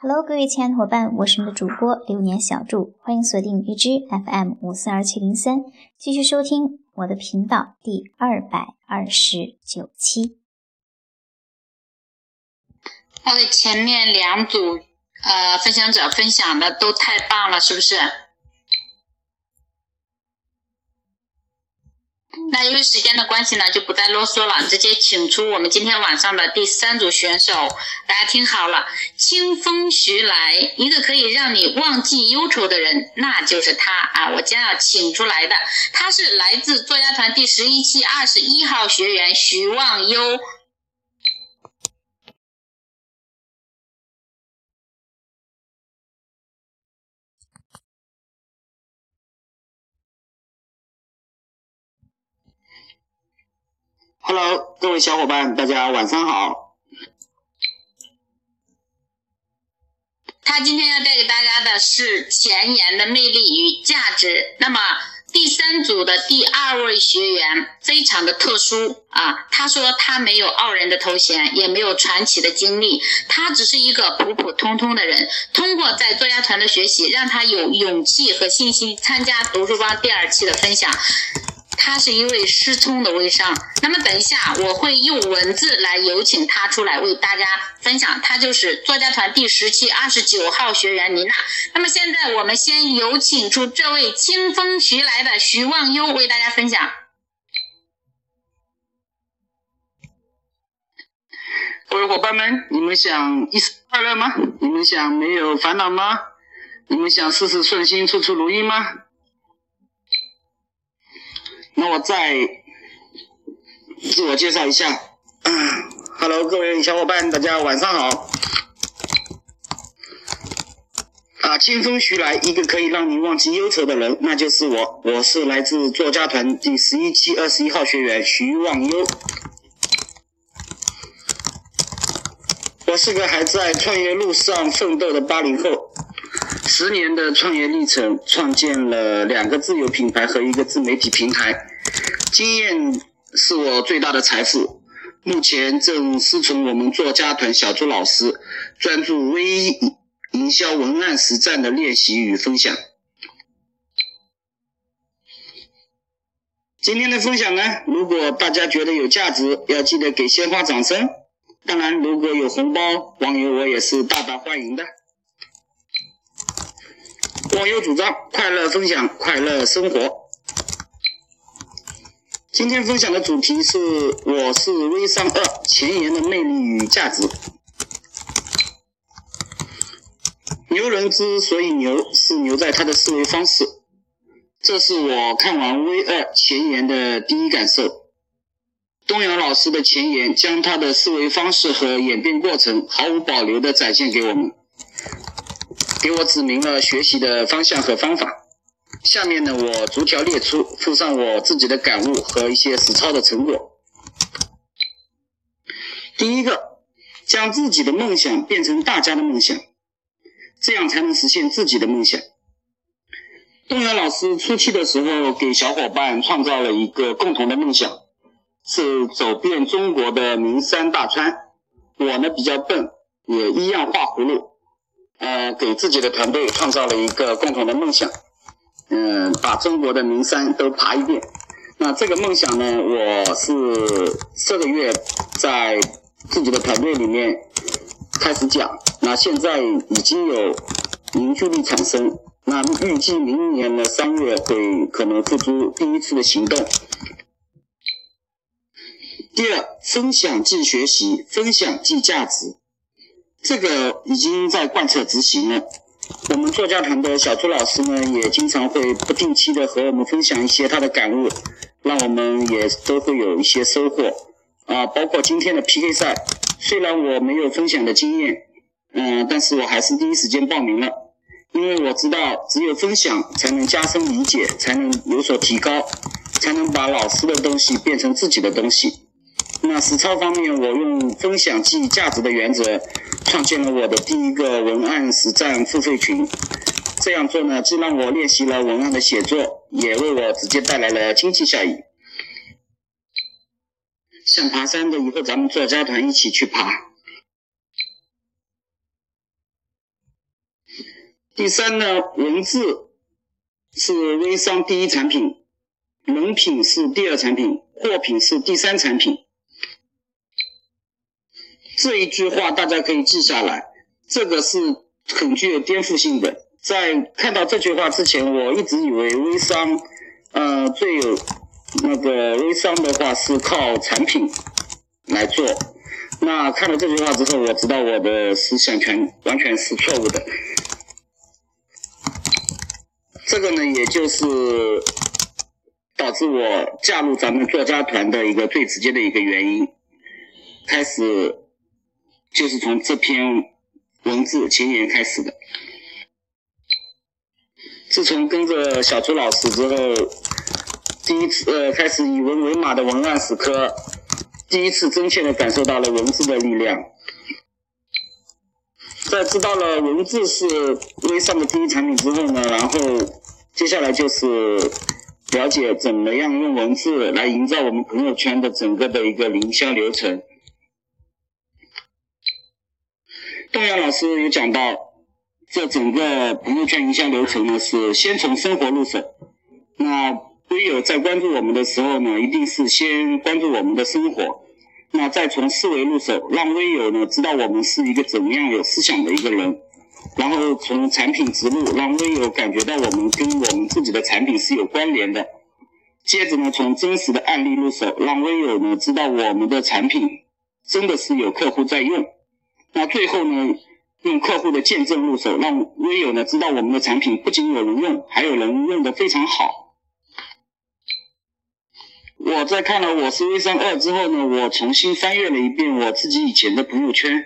Hello，各位亲爱的伙伴，我是你的主播流年小祝，欢迎锁定荔枝 FM 五四二七零三，继续收听我的频道第二百二十九期。那位前面两组呃分享者分享的都太棒了，是不是？那由于时间的关系呢，就不再啰嗦了，直接请出我们今天晚上的第三组选手。大家听好了，清风徐来，一个可以让你忘记忧愁的人，那就是他啊！我将要请出来的，他是来自作家团第十一期二十一号学员徐望优。Hello，各位小伙伴，大家晚上好。他今天要带给大家的是前沿的魅力与价值。那么第三组的第二位学员非常的特殊啊，他说他没有傲人的头衔，也没有传奇的经历，他只是一个普普通通的人。通过在作家团的学习，让他有勇气和信心参加读书帮第二期的分享。他是一位失聪的微商，那么等一下我会用文字来有请他出来为大家分享，他就是作家团第十期二十九号学员妮娜。那么现在我们先有请出这位清风徐来的徐忘忧为大家分享。各位伙伴们，你们想一生快乐吗？你们想没有烦恼吗？你们想事事顺心、处处如意吗？那我再自我介绍一下，Hello，各位小伙伴，大家晚上好。啊，清风徐来，一个可以让你忘记忧愁的人，那就是我。我是来自作家团第十一期二十一号学员徐忘忧。我是个还在创业路上奋斗的八零后，十年的创业历程，创建了两个自有品牌和一个自媒体平台。经验是我最大的财富，目前正师从我们作家团小朱老师，专注微营销文案实战的练习与分享。今天的分享呢，如果大家觉得有价值，要记得给鲜花掌声。当然，如果有红包，网友我也是大大欢迎的。网友主张快乐分享，快乐生活。今天分享的主题是我是微商二前沿的魅力与价值。牛人之所以牛，是牛在他的思维方式。这是我看完微二前沿的第一感受。东阳老师的前沿将他的思维方式和演变过程毫无保留的展现给我们，给我指明了学习的方向和方法。下面呢，我逐条列出，附上我自己的感悟和一些实操的成果。第一个，将自己的梦想变成大家的梦想，这样才能实现自己的梦想。东阳老师初期的时候，给小伙伴创造了一个共同的梦想，是走遍中国的名山大川。我呢比较笨，也一样画葫芦，呃，给自己的团队创造了一个共同的梦想。嗯，把中国的名山都爬一遍。那这个梦想呢，我是这个月在自己的团队里面开始讲。那现在已经有凝聚力产生。那预计明年的三月会可能付出第一次的行动。第二，分享即学习，分享即价值，这个已经在贯彻执行了。我们作家团的小朱老师呢，也经常会不定期的和我们分享一些他的感悟，让我们也都会有一些收获啊。包括今天的 PK 赛，虽然我没有分享的经验，嗯，但是我还是第一时间报名了，因为我知道只有分享才能加深理解，才能有所提高，才能把老师的东西变成自己的东西。那实操方面，我用分享即价值的原则，创建了我的第一个文案实战付费群。这样做呢，既让我练习了文案的写作，也为我直接带来了经济效益。想爬山的，以后咱们作家团一起去爬。第三呢，文字是微商第一产品，人品是第二产品，货品是第三产品。这一句话大家可以记下来，这个是很具有颠覆性的。在看到这句话之前，我一直以为微商，呃，最有那个微商的话是靠产品来做。那看了这句话之后，我知道我的思想全完全是错误的。这个呢，也就是导致我加入咱们作家团的一个最直接的一个原因。开始就是从这篇文字前言开始的。自从跟着小朱老师之后，第一次呃开始以文为马的文案死磕。第一次真切的感受到了文字的力量，在知道了文字是微商的第一产品之后呢，然后接下来就是了解怎么样用文字来营造我们朋友圈的整个的一个营销流程。东阳老师有讲到，这整个朋友圈营销流程呢是先从生活入手，那。微友在关注我们的时候呢，一定是先关注我们的生活，那再从思维入手，让微友呢知道我们是一个怎么样有思想的一个人，然后从产品植入，让微友感觉到我们跟我们自己的产品是有关联的。接着呢，从真实的案例入手，让微友呢知道我们的产品真的是有客户在用。那最后呢，用客户的见证入手，让微友呢知道我们的产品不仅有人用，还有人用的非常好。我在看了《我是微商二》之后呢，我重新翻阅了一遍我自己以前的朋友圈，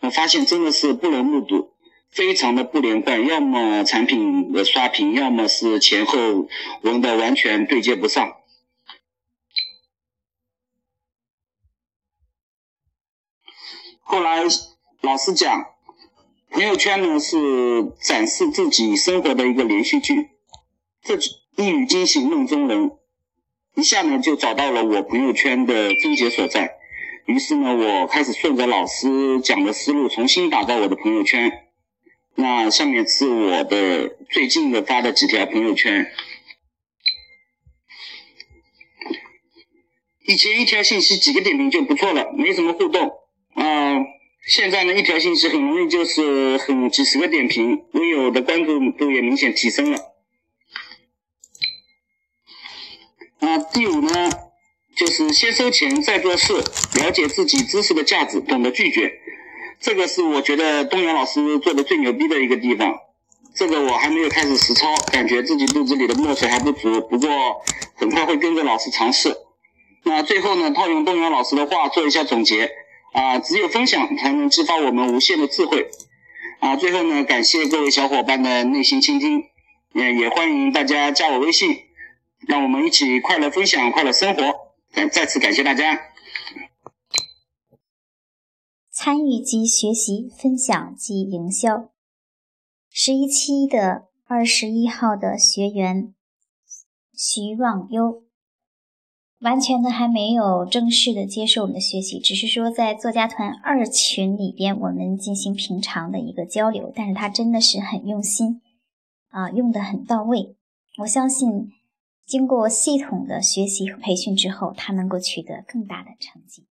我发现真的是不能目睹，非常的不连贯，要么产品的刷屏，要么是前后文的完全对接不上。后来老师讲，朋友圈呢是展示自己生活的一个连续剧，这一语惊醒梦中人。一下呢，就找到了我朋友圈的症结所在。于是呢，我开始顺着老师讲的思路，重新打造我的朋友圈。那下面是我的最近的发的几条朋友圈。以前一条信息几个点评就不错了，没什么互动。啊，现在呢，一条信息很容易就是很几十个点评，微友的关注度也明显提升了。那第五呢，就是先收钱再做事，了解自己知识的价值，懂得拒绝。这个是我觉得东阳老师做的最牛逼的一个地方。这个我还没有开始实操，感觉自己肚子里的墨水还不足，不过很快会跟着老师尝试。那最后呢，套用东阳老师的话做一下总结啊，只有分享才能激发我们无限的智慧啊。最后呢，感谢各位小伙伴的耐心倾听，也也欢迎大家加我微信。让我们一起快乐分享，快乐生活。再再次感谢大家参与及学习、分享及营销。十一期的二十一号的学员徐望优，完全的还没有正式的接受我们的学习，只是说在作家团二群里边我们进行平常的一个交流。但是他真的是很用心啊，用的很到位。我相信。经过系统的学习和培训之后，他能够取得更大的成绩。